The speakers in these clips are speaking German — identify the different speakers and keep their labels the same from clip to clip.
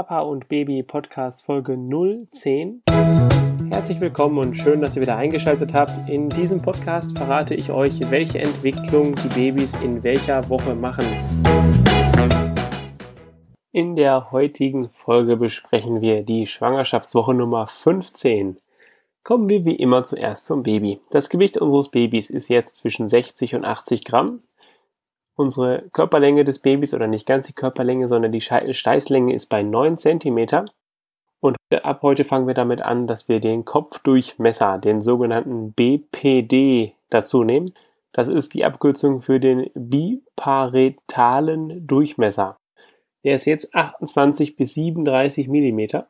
Speaker 1: Papa und Baby Podcast Folge 010. Herzlich willkommen und schön, dass ihr wieder eingeschaltet habt. In diesem Podcast verrate ich euch, welche Entwicklung die Babys in welcher Woche machen. In der heutigen Folge besprechen wir die Schwangerschaftswoche Nummer 15. Kommen wir wie immer zuerst zum Baby. Das Gewicht unseres Babys ist jetzt zwischen 60 und 80 Gramm. Unsere Körperlänge des Babys oder nicht ganz die Körperlänge, sondern die Scheitelsteißlänge ist bei 9 cm. Und ab heute fangen wir damit an, dass wir den Kopfdurchmesser, den sogenannten BPD, dazu nehmen. Das ist die Abkürzung für den biparetalen Durchmesser. Der ist jetzt 28 bis 37 mm.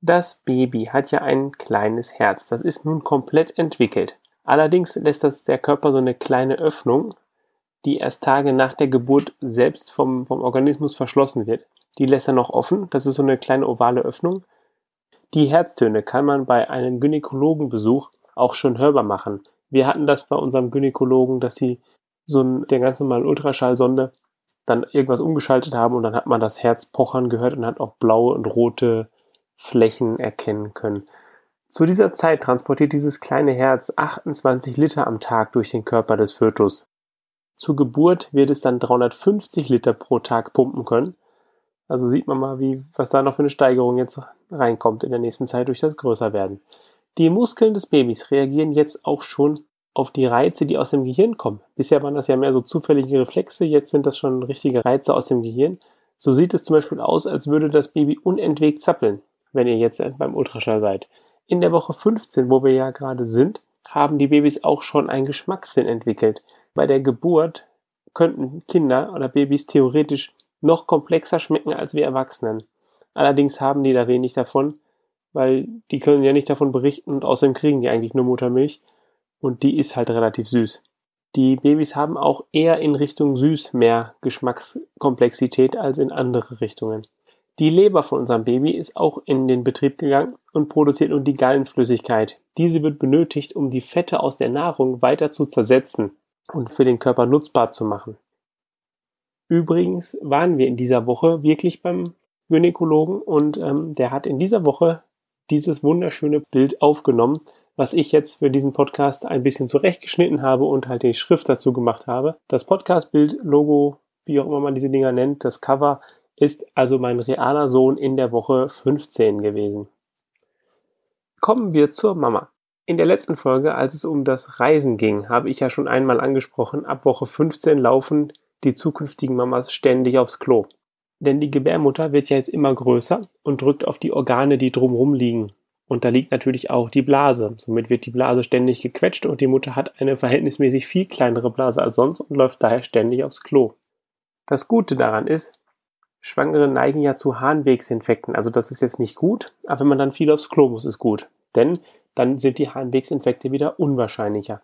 Speaker 1: Das Baby hat ja ein kleines Herz. Das ist nun komplett entwickelt. Allerdings lässt das der Körper so eine kleine Öffnung die erst Tage nach der Geburt selbst vom, vom Organismus verschlossen wird. Die lässt er noch offen, das ist so eine kleine ovale Öffnung. Die Herztöne kann man bei einem Gynäkologenbesuch auch schon hörbar machen. Wir hatten das bei unserem Gynäkologen, dass sie so ein, der ganz normalen Ultraschallsonde dann irgendwas umgeschaltet haben und dann hat man das Herz pochern gehört und hat auch blaue und rote Flächen erkennen können. Zu dieser Zeit transportiert dieses kleine Herz 28 Liter am Tag durch den Körper des Fötus. Zur Geburt wird es dann 350 Liter pro Tag pumpen können. Also sieht man mal, wie, was da noch für eine Steigerung jetzt reinkommt in der nächsten Zeit durch das Größerwerden. Die Muskeln des Babys reagieren jetzt auch schon auf die Reize, die aus dem Gehirn kommen. Bisher waren das ja mehr so zufällige Reflexe, jetzt sind das schon richtige Reize aus dem Gehirn. So sieht es zum Beispiel aus, als würde das Baby unentwegt zappeln, wenn ihr jetzt beim Ultraschall seid. In der Woche 15, wo wir ja gerade sind, haben die Babys auch schon einen Geschmackssinn entwickelt. Bei der Geburt könnten Kinder oder Babys theoretisch noch komplexer schmecken als wir Erwachsenen. Allerdings haben die da wenig davon, weil die können ja nicht davon berichten und außerdem kriegen die eigentlich nur Muttermilch und die ist halt relativ süß. Die Babys haben auch eher in Richtung süß mehr Geschmackskomplexität als in andere Richtungen. Die Leber von unserem Baby ist auch in den Betrieb gegangen und produziert nun die Gallenflüssigkeit. Diese wird benötigt, um die Fette aus der Nahrung weiter zu zersetzen und für den Körper nutzbar zu machen. Übrigens waren wir in dieser Woche wirklich beim Gynäkologen und ähm, der hat in dieser Woche dieses wunderschöne Bild aufgenommen, was ich jetzt für diesen Podcast ein bisschen zurechtgeschnitten habe und halt die Schrift dazu gemacht habe. Das Podcast-Bild, Logo, wie auch immer man diese Dinger nennt, das Cover, ist also mein realer Sohn in der Woche 15 gewesen. Kommen wir zur Mama. In der letzten Folge, als es um das Reisen ging, habe ich ja schon einmal angesprochen, ab Woche 15 laufen die zukünftigen Mamas ständig aufs Klo. Denn die Gebärmutter wird ja jetzt immer größer und drückt auf die Organe, die drumherum liegen. Und da liegt natürlich auch die Blase. Somit wird die Blase ständig gequetscht und die Mutter hat eine verhältnismäßig viel kleinere Blase als sonst und läuft daher ständig aufs Klo. Das Gute daran ist, Schwangere neigen ja zu Harnwegsinfekten. Also das ist jetzt nicht gut, aber wenn man dann viel aufs Klo muss, ist gut. Denn dann sind die Harnwegsinfekte wieder unwahrscheinlicher.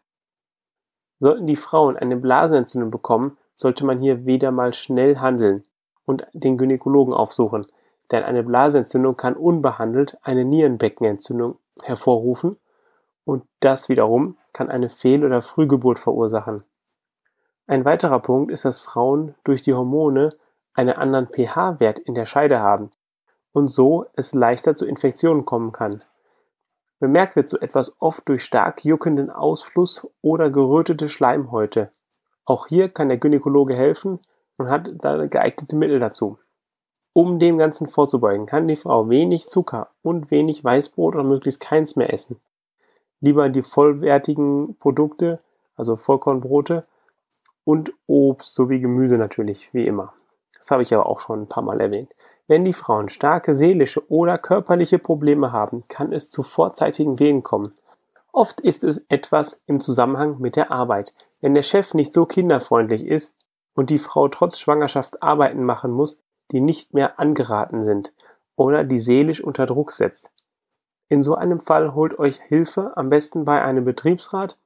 Speaker 1: Sollten die Frauen eine Blasenentzündung bekommen, sollte man hier wieder mal schnell handeln und den Gynäkologen aufsuchen, denn eine Blasenentzündung kann unbehandelt eine Nierenbeckenentzündung hervorrufen und das wiederum kann eine Fehl- oder Frühgeburt verursachen. Ein weiterer Punkt ist, dass Frauen durch die Hormone einen anderen pH-Wert in der Scheide haben und so es leichter zu Infektionen kommen kann. Bemerkt wird so etwas oft durch stark juckenden Ausfluss oder gerötete Schleimhäute. Auch hier kann der Gynäkologe helfen und hat da geeignete Mittel dazu. Um dem Ganzen vorzubeugen, kann die Frau wenig Zucker und wenig Weißbrot oder möglichst keins mehr essen. Lieber die vollwertigen Produkte, also Vollkornbrote und Obst sowie Gemüse natürlich, wie immer. Das habe ich aber auch schon ein paar Mal erwähnt. Wenn die Frauen starke seelische oder körperliche Probleme haben, kann es zu vorzeitigen Wehen kommen. Oft ist es etwas im Zusammenhang mit der Arbeit. Wenn der Chef nicht so kinderfreundlich ist und die Frau trotz Schwangerschaft Arbeiten machen muss, die nicht mehr angeraten sind oder die seelisch unter Druck setzt. In so einem Fall holt euch Hilfe am besten bei einem Betriebsrat.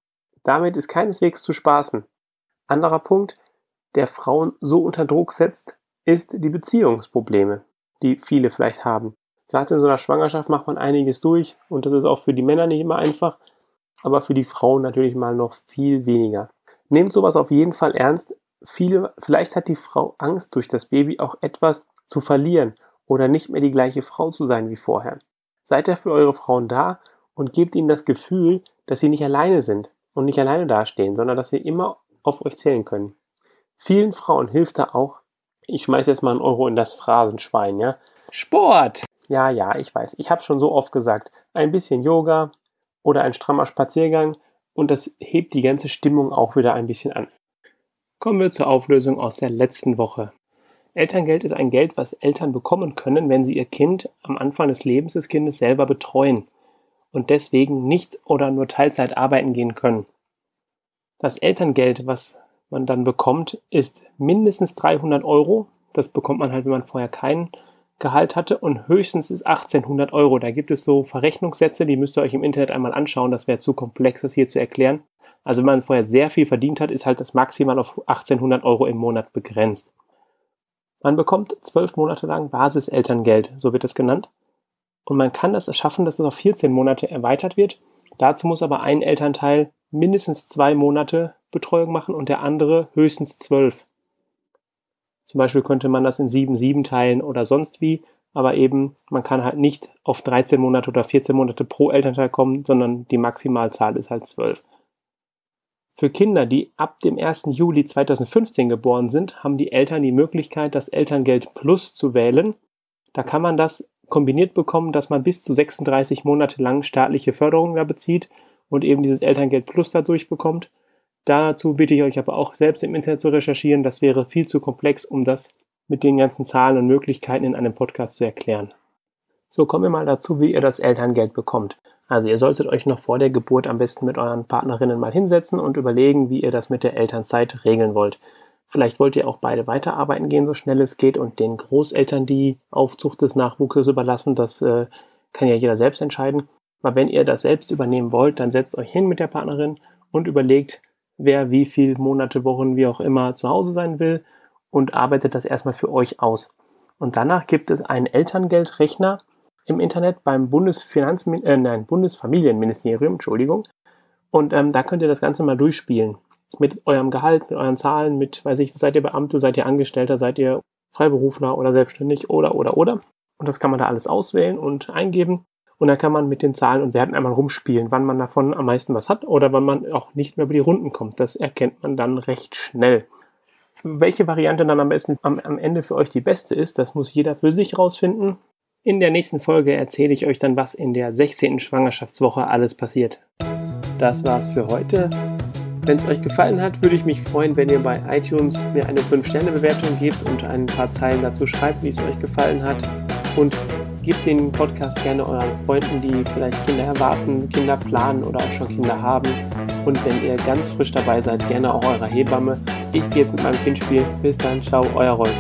Speaker 1: Damit ist keineswegs zu spaßen. Anderer Punkt, der Frauen so unter Druck setzt, ist die Beziehungsprobleme, die viele vielleicht haben. Gerade in so einer Schwangerschaft macht man einiges durch und das ist auch für die Männer nicht immer einfach, aber für die Frauen natürlich mal noch viel weniger. Nehmt sowas auf jeden Fall ernst. Viele, vielleicht hat die Frau Angst, durch das Baby auch etwas zu verlieren oder nicht mehr die gleiche Frau zu sein wie vorher. Seid dafür eure Frauen da und gebt ihnen das Gefühl, dass sie nicht alleine sind und nicht alleine dastehen, sondern dass sie immer auf euch zählen können. Vielen Frauen hilft da auch, ich schmeiß jetzt mal einen Euro in das Phrasenschwein, ja. Sport! Ja, ja, ich weiß, ich habe schon so oft gesagt, ein bisschen Yoga oder ein strammer Spaziergang und das hebt die ganze Stimmung auch wieder ein bisschen an. Kommen wir zur Auflösung aus der letzten Woche. Elterngeld ist ein Geld, was Eltern bekommen können, wenn sie ihr Kind am Anfang des Lebens des Kindes selber betreuen und deswegen nicht oder nur Teilzeit arbeiten gehen können. Das Elterngeld, was man dann bekommt, ist mindestens 300 Euro. Das bekommt man halt, wenn man vorher kein Gehalt hatte und höchstens ist 1800 Euro. Da gibt es so Verrechnungssätze, die müsst ihr euch im Internet einmal anschauen. Das wäre zu komplex, das hier zu erklären. Also wenn man vorher sehr viel verdient hat, ist halt das maximal auf 1800 Euro im Monat begrenzt. Man bekommt zwölf Monate lang Basiselterngeld, so wird es genannt. Und man kann das schaffen, dass es auf 14 Monate erweitert wird. Dazu muss aber ein Elternteil mindestens zwei Monate Betreuung machen und der andere höchstens zwölf. Zum Beispiel könnte man das in sieben, sieben teilen oder sonst wie, aber eben man kann halt nicht auf 13 Monate oder 14 Monate pro Elternteil kommen, sondern die Maximalzahl ist halt zwölf. Für Kinder, die ab dem 1. Juli 2015 geboren sind, haben die Eltern die Möglichkeit, das Elterngeld Plus zu wählen. Da kann man das kombiniert bekommen, dass man bis zu 36 Monate lang staatliche Förderung da bezieht und eben dieses Elterngeld Plus dadurch bekommt. Dazu bitte ich euch aber auch selbst im Internet zu recherchieren. Das wäre viel zu komplex, um das mit den ganzen Zahlen und Möglichkeiten in einem Podcast zu erklären. So kommen wir mal dazu, wie ihr das Elterngeld bekommt. Also ihr solltet euch noch vor der Geburt am besten mit euren Partnerinnen mal hinsetzen und überlegen, wie ihr das mit der Elternzeit regeln wollt. Vielleicht wollt ihr auch beide weiterarbeiten gehen, so schnell es geht, und den Großeltern die Aufzucht des Nachwuchses überlassen. Das äh, kann ja jeder selbst entscheiden. Aber wenn ihr das selbst übernehmen wollt, dann setzt euch hin mit der Partnerin und überlegt, wer wie viel Monate, Wochen, wie auch immer zu Hause sein will und arbeitet das erstmal für euch aus. Und danach gibt es einen Elterngeldrechner, im Internet beim Bundesfinanzmin äh, nein, Bundesfamilienministerium, Entschuldigung. Und ähm, da könnt ihr das Ganze mal durchspielen. Mit eurem Gehalt, mit euren Zahlen, mit, weiß ich, seid ihr Beamte, seid ihr Angestellter, seid ihr Freiberufler oder selbstständig oder, oder, oder. Und das kann man da alles auswählen und eingeben. Und dann kann man mit den Zahlen und Werten einmal rumspielen, wann man davon am meisten was hat oder wann man auch nicht mehr über die Runden kommt. Das erkennt man dann recht schnell. Welche Variante dann am besten am, Ende für euch die beste ist, das muss jeder für sich rausfinden. In der nächsten Folge erzähle ich euch dann, was in der 16. Schwangerschaftswoche alles passiert. Das war's für heute. Wenn es euch gefallen hat, würde ich mich freuen, wenn ihr bei iTunes mir eine 5-Sterne-Bewertung gebt und ein paar Zeilen dazu schreibt, wie es euch gefallen hat. Und gebt den Podcast gerne euren Freunden, die vielleicht Kinder erwarten, Kinder planen oder auch schon Kinder haben. Und wenn ihr ganz frisch dabei seid, gerne auch eurer Hebamme. Ich gehe jetzt mit meinem Kind spielen. Bis dann, ciao, euer Rolf.